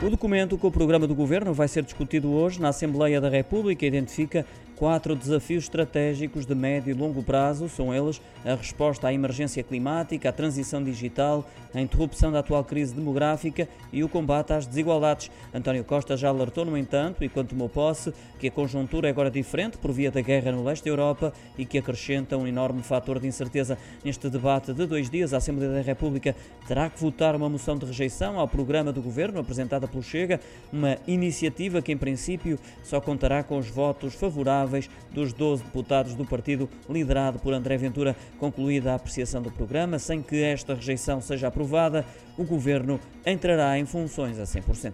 O documento com o programa do governo vai ser discutido hoje na Assembleia da República e identifica quatro desafios estratégicos de médio e longo prazo. São eles a resposta à emergência climática, a transição digital, a interrupção da atual crise demográfica e o combate às desigualdades. António Costa já alertou, no entanto, e quando tomou posse, que a conjuntura é agora diferente por via da guerra no leste da Europa e que acrescenta um enorme fator de incerteza. Neste debate de dois dias, a Assembleia da República terá que votar uma moção de rejeição ao programa do governo apresentada pelo Chega, uma iniciativa que, em princípio, só contará com os votos favoráveis dos 12 deputados do partido liderado por André Ventura. Concluída a apreciação do programa, sem que esta rejeição seja aprovada, o governo entrará em funções a 100%.